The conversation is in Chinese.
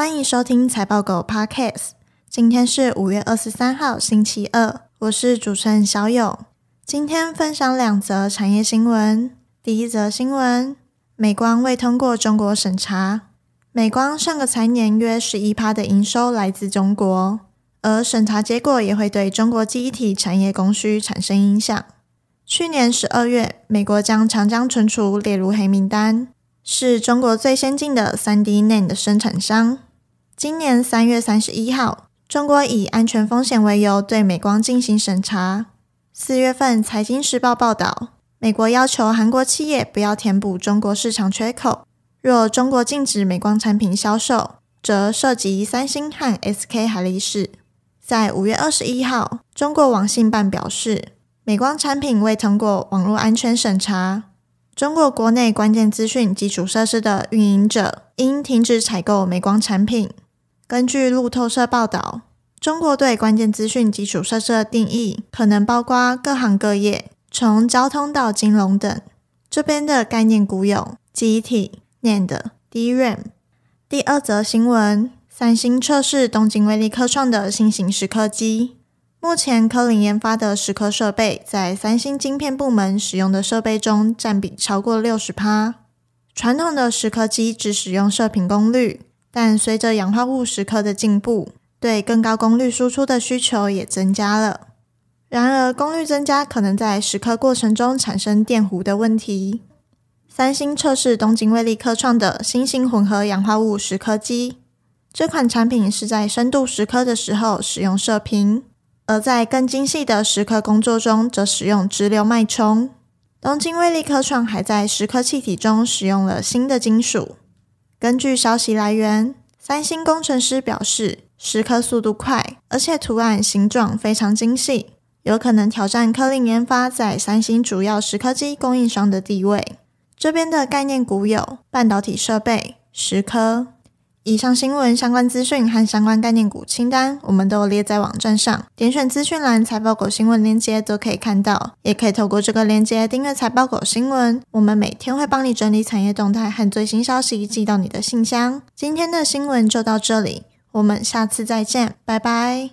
欢迎收听财报狗 Podcast。今天是五月二十三号，星期二，我是主持人小友。今天分享两则产业新闻。第一则新闻：美光未通过中国审查。美光上个财年约十一趴的营收来自中国，而审查结果也会对中国记忆体产业供需产生影响。去年十二月，美国将长江存储列入黑名单。是中国最先进的 3D NAND 生产商。今年三月三十一号，中国以安全风险为由对美光进行审查。四月份，《财经时报》报道，美国要求韩国企业不要填补中国市场缺口。若中国禁止美光产品销售，则涉及三星和 SK 海力士。在五月二十一号，中国网信办表示，美光产品未通过网络安全审查。中国国内关键资讯基础设施的运营者应停止采购美光产品。根据路透社报道，中国对关键资讯基础设施的定义可能包括各行各业，从交通到金融等。这边的概念股有记忆体、NAND、DRAM。第二则新闻：三星测试东京威力科创的新型蚀刻机。目前，科林研发的蚀刻设备在三星晶片部门使用的设备中占比超过六十趴。传统的蚀刻机只使用射频功率，但随着氧化物蚀刻的进步，对更高功率输出的需求也增加了。然而，功率增加可能在蚀刻过程中产生电弧的问题。三星测试东京威力科创的新型混合氧化物蚀刻机，这款产品是在深度蚀刻的时候使用射频。而在更精细的蚀刻工作中，则使用直流脉冲。东京威力科创还在蚀刻气体中使用了新的金属。根据消息来源，三星工程师表示，蚀刻速度快，而且图案形状非常精细，有可能挑战科林研发在三星主要蚀刻机供应商的地位。这边的概念股有半导体设备、蚀刻。以上新闻相关资讯和相关概念股清单，我们都列在网站上，点选资讯栏财报狗新闻链接都可以看到，也可以透过这个链接订阅财报狗新闻。我们每天会帮你整理产业动态和最新消息，寄到你的信箱。今天的新闻就到这里，我们下次再见，拜拜。